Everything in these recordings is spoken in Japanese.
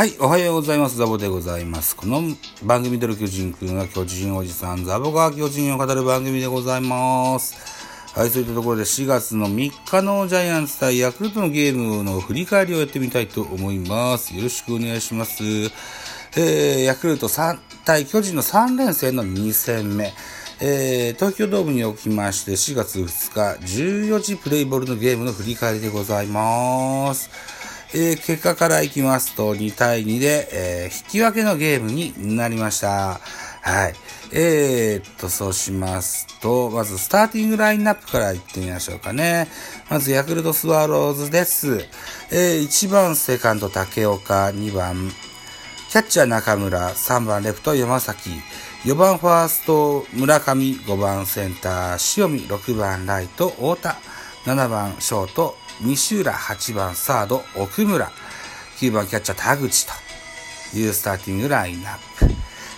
はい、おはようございます。ザボでございます。この番組での巨人くんは巨人おじさん、ザボが巨人を語る番組でございます。はい、そういったところで4月の3日のジャイアンツ対ヤクルトのゲームの振り返りをやってみたいと思います。よろしくお願いします。えー、ヤクルト3対巨人の3連戦の2戦目。えー、東京ドームにおきまして4月2日14時プレイボールのゲームの振り返りでございます。えー、結果からいきますと2対2で、えー、引き分けのゲームになりました。はい。えー、っと、そうしますと、まずスターティングラインナップからいってみましょうかね。まずヤクルトスワローズです。えー、1番セカンド竹岡、2番キャッチャー中村、3番レフト山崎、4番ファースト村上、5番センター塩見、6番ライト太田、7番ショート西浦、8番サード奥村、9番キャッチャー田口というスターティングラインナップ。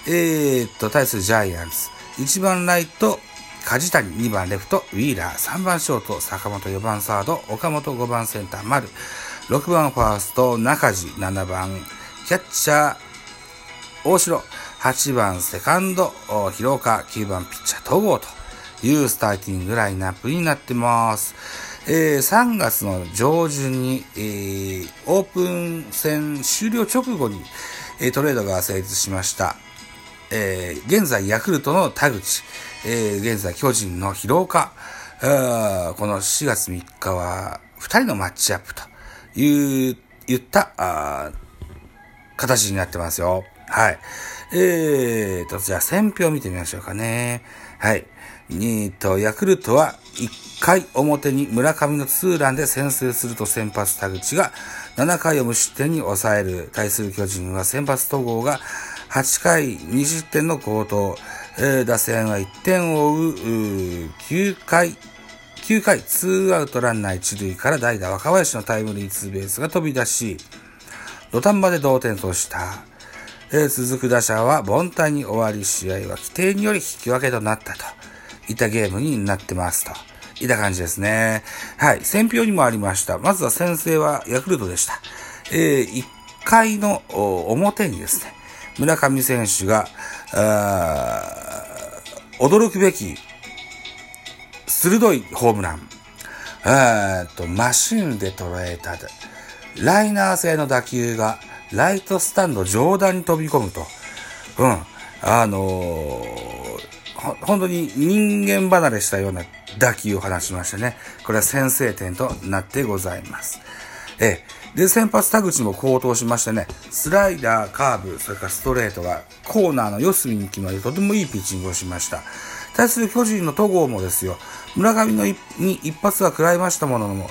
えー、っと、対するジャイアンツ、1番ライト梶谷、2番レフトウィーラー、3番ショート坂本、4番サード岡本、5番センター丸、6番ファースト中地、7番キャッチャー大城、8番セカンド、広岡、9番ピッチャー戸郷というスターティングラインナップになってます。えー、3月の上旬に、えー、オープン戦終了直後に、えー、トレードが成立しました。えー、現在ヤクルトの田口、えー、現在巨人の広岡、この4月3日は2人のマッチアップという、言った、形になってますよ。はい。えーと、じゃあ、選票見てみましょうかね。はい。えーと、ヤクルトは1回表に村上のツーランで先制すると先発田口が7回を無失点に抑える。対する巨人は先発戸郷が8回2失点の好投。えー、打線は1点を追う、う9回、9回ツーアウトランナー1塁から代打若林のタイムリーツーベースが飛び出し、土壇場で同点とした。えー、続く打者は凡退に終わり、試合は規定により引き分けとなったといたゲームになってますと。いた感じですね。はい。選票にもありました。まずは先制はヤクルトでした。えー、1回の表にですね、村上選手が、驚くべき鋭いホームラン。えーと、マシンで捉えたライナー製の打球がライトスタンド上段に飛び込むと。うん。あのー、本当に人間離れしたような打球を放ちましてね。これは先制点となってございます。ええ。で、先発田口も高騰しましてね、スライダー、カーブ、それからストレートがコーナーの四隅に決まり、とてもいいピッチングをしました。対する巨人の戸郷もですよ、村上のに一発は食らいましたものの、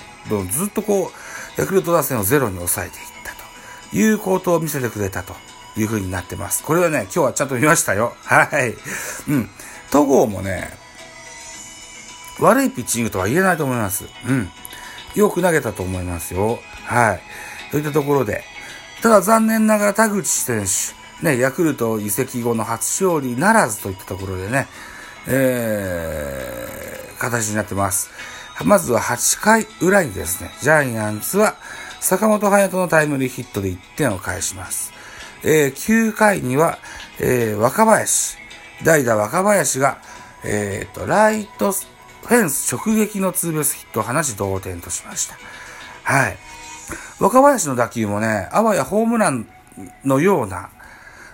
ずっとこう、ヤクルト打線をゼロに抑えていったというコートを見せてくれたという風になってます。これはね、今日はちゃんと見ましたよ。はい。うん。戸郷もね、悪いピッチングとは言えないと思います。うん。よく投げたと思いますよ。はい。といったところで、ただ残念ながら田口選手、ね、ヤクルト移籍後の初勝利ならずといったところでね、えー、形になってます。まずは8回裏にですね、ジャイアンツは坂本勇人のタイムリーヒットで1点を返します。えー、9回には、えー、若林、代打若林が、えー、と、ライトフェンス直撃のツーベースヒットを放ち同点としました。はい。若林の打球もね、あわやホームランのような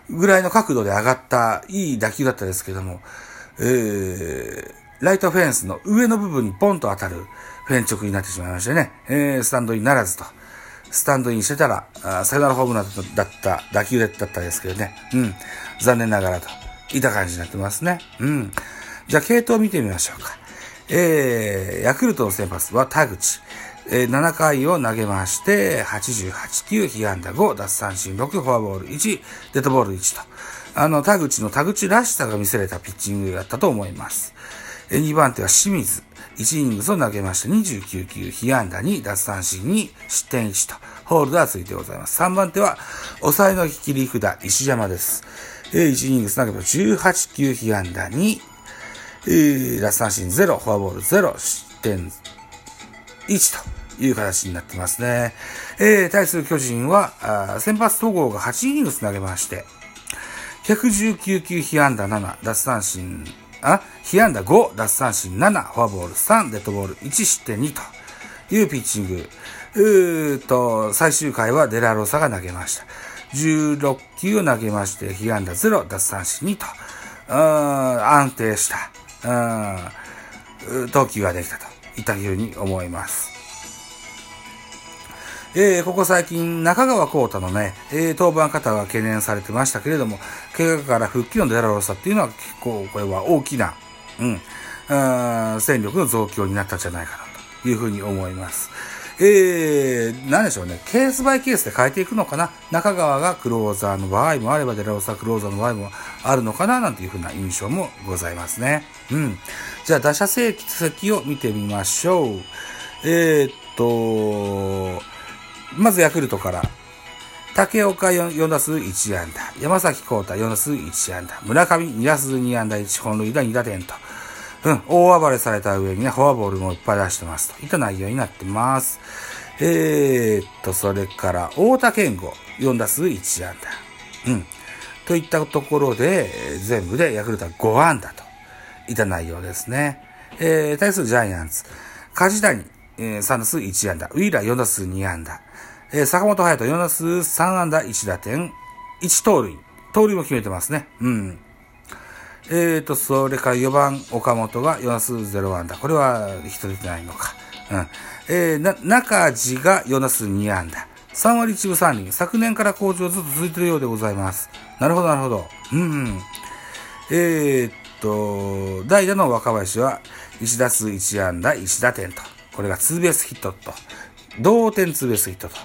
ぐらいの角度で上がったいい打球だったですけども、えー、ライトフェンスの上の部分にポンと当たるフェン直になってしまいましてね、えー、スタンドインならずと。スタンドインしてたら、あサヨナラホームランだった打球だったですけどね。うん。残念ながらと。いた感じになってますね。うん。じゃあ、系統を見てみましょうか。えー、ヤクルトの先発は田口。えー、7回を投げまして、88球、被安打5、奪三振6、フォアボール1、デッドボール1と。あの、田口の田口らしさが見せれたピッチングだったと思います。えー、2番手は清水。1イニングスを投げまして29球、被安打2、奪三振2、失点1と、ホールドはついてございます。3番手は、抑えの切り札、石山です。えー、1イニングス投げま18球、被安打2、えー、奪三振0、フォアボール0、失点1という形になってますね。えー、対する巨人は、あ先発統合が8イニングス投げまして、119球被安打7、奪三振、あ、被安打5、奪三振7、フォアボール3、デッドボール1失点2というピッチング。うーと、最終回はデラロサが投げました。16球を投げまして、被安打0、奪三振2と、安定した、投球ができたといったふうに思います。えー、ここ最近、中川幸太のね、えー、登板方が懸念されてましたけれども、怪我から復帰のデラロサっていうのは結構これは大きな、うん、戦力の増強になったんじゃないかなというふうに思います。えー、何でしょうね。ケースバイケースで変えていくのかな。中川がクローザーの場合もあれば、デラロサクローザーの場合もあるのかな、なんていうふうな印象もございますね。うん。じゃあ、打者成績を見てみましょう。えー、っと、まずヤクルトから。竹岡 4, 4打数1安打。山崎幸太4打数1安打。村上2打数2安打1本塁打2打点と。うん、大暴れされた上にね、フォアボールもいっぱい出してますと。いった内容になってます。えー、っと、それから、大田健吾、4打数1安打。うん。といったところで、全部でヤクルトは5安打といった内容ですね。えー、対するジャイアンツ、梶谷、えー、3打数1安打。ウィーラー4打数2安打。えー、坂本隼人4打数3安打1打点、1盗塁。盗塁も決めてますね。うん。えーと、それから4番岡本が4打数0安打。これはヒット出てないのか。うん。えー、な、中地が4打数2安打。3割1分3厘。昨年から好調ずっと続いてるようでございます。なるほど、なるほど。うん、うん。えー、っと、代打の若林は1打数1安打1打点と。これがツーベースヒットと。同点ツーベースヒットと。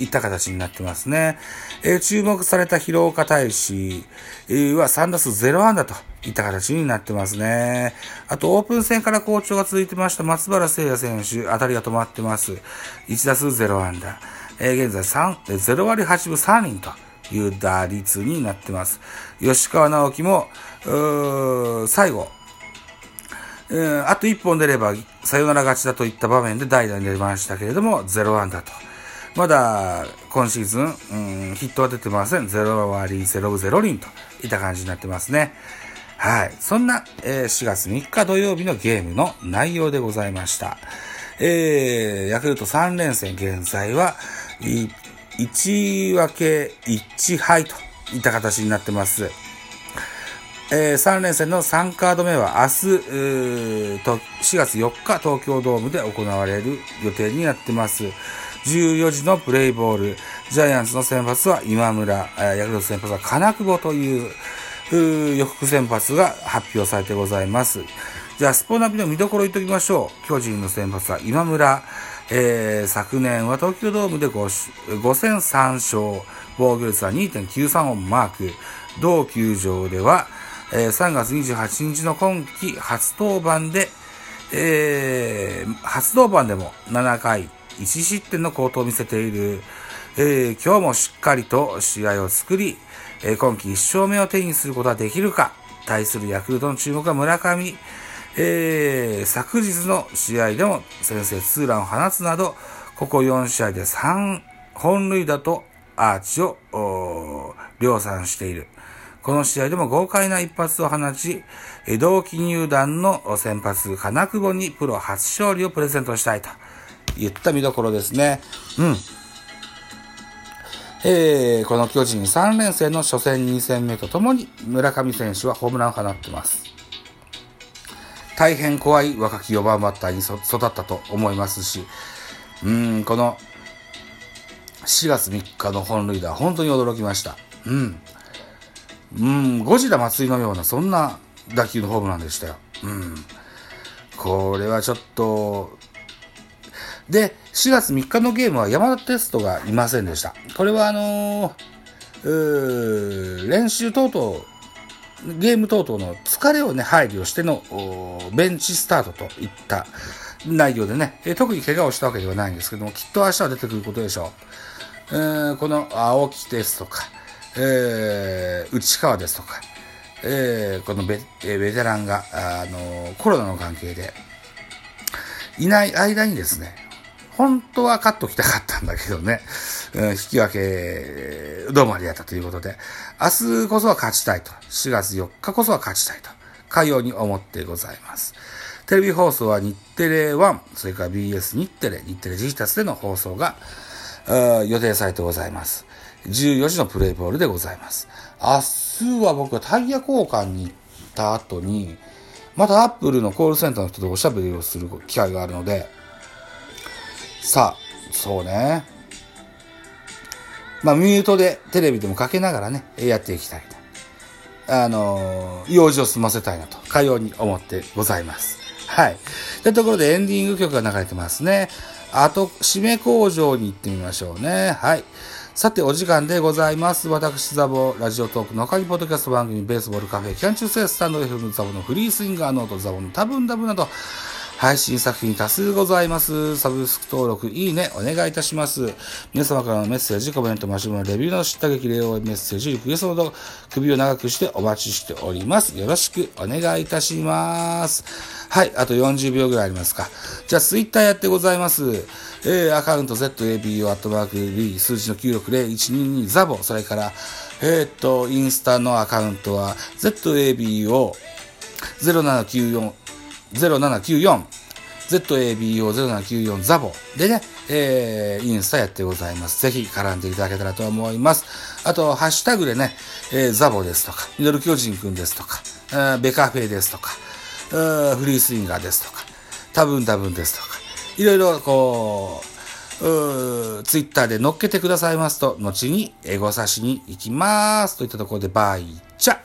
いった形になってますね。えー、注目された広岡大使は3打数0安打といった形になってますね。あと、オープン戦から好調が続いてました松原聖也選手、当たりが止まってます。1打数0安打。えー、現在3、0割8分3厘という打率になってます。吉川直樹も、最後、えー、あと1本出ればサヨナラ勝ちだといった場面で代打に出ましたけれども、0安打と。まだ今シーズン、うん、ヒットは出てません。0割0分0厘といった感じになってますね。はい。そんな、えー、4月3日土曜日のゲームの内容でございました。えー、ヤクルト3連戦現在は、1分け1敗といった形になってます。えー、3連戦の3カード目は明日、4月4日東京ドームで行われる予定になってます。14時のプレイボール。ジャイアンツの先発は今村、ヤクルト先発は金久保という、予告先発が発表されてございます。じゃあ、スポナビの見どころ言っときましょう。巨人の先発は今村。えー、昨年は東京ドームで 5, 5戦3勝、防御率は2.93をマーク。同球場では、えー、3月28日の今季初登板で、えー、初登板でも7回1失点の好投を見せている、えー、今日もしっかりと試合を作り、えー、今季1勝目を手にすることができるか、対するヤクルトの注目は村上、えー、昨日の試合でも先制ツーランを放つなど、ここ4試合で3本塁打とアーチを量産している。この試合でも豪快な一発を放ち、同期入団の先発、金久保にプロ初勝利をプレゼントしたいと。言った見どころですね。うん。えー、この巨人3連戦の初戦2戦目とともに村上選手はホームランを放ってます。大変怖い若き4番バッターに育ったと思いますし、うん、この4月3日の本塁打、本当に驚きました。うん。うん、ゴジラ松井のような、そんな打球のホームランでしたよ。うん。これはちょっと、で、4月3日のゲームは山田テストがいませんでした。これはあのー、練習等々、ゲーム等々の疲れをね、配慮してのベンチスタートといった内容でね、え特に怪我をしたわけではないんですけども、きっと明日は出てくることでしょう。えー、この青木ですとか、えー、内川ですとか、えー、このベベテランが、あのコロナの関係で、いない間にですね、本当は勝っときたかったんだけどね、うん、引き分け、どうもありがとうということで、明日こそは勝ちたいと、4月4日こそは勝ちたいと、かように思ってございます。テレビ放送は日テレ1、それから BS 日テレ、日テレジータスでの放送が、予定されてございます。14時のプレイボールでございます。明日は僕はタイヤ交換に行った後に、またアップルのコールセンターの人とおしゃべりをする機会があるので、さあ、そうね。まあ、ミュートでテレビでもかけながらね、やっていきたいと。あのー、用事を済ませたいなと、かように思ってございます。はい。というところでエンディング曲が流れてますね。あと、締め工場に行ってみましょうね。はい。さて、お時間でございます。私、ザボ、ラジオトークの鍵ポッドキャスト番組、ベースボールカフェ、キャンチューセスタンド FM ザボのフリースインガーノート、ザボの多分ダブなど、配信作品多数ございます。サブスク登録、いいね、お願いいたします。皆様からのメッセージ、コメント、マシュマロ、レビューの知った激励をメッセージ、リクエストなど、首を長くしてお待ちしております。よろしくお願いいたします。はい、あと40秒ぐらいありますか。じゃあ、ツイッターやってございます。えー、アカウント ZABO アットマーク B 数字の960122ザボ、それから、えー、っと、インスタのアカウントは ZABO 0794 ZABO0794 ザボでね、えー、インスタやってございます。ぜひ絡んでいただけたらと思います。あと、ハッシュタグでね、えー、ザボですとか、ミドル巨人くんですとか、えー、ベカフェですとか、フリースインガーですとか、多分多分ですとか、いろいろこう、ツイッターで乗っけてくださいますと、後にエゴサしに行きます。といったところで、バイチャ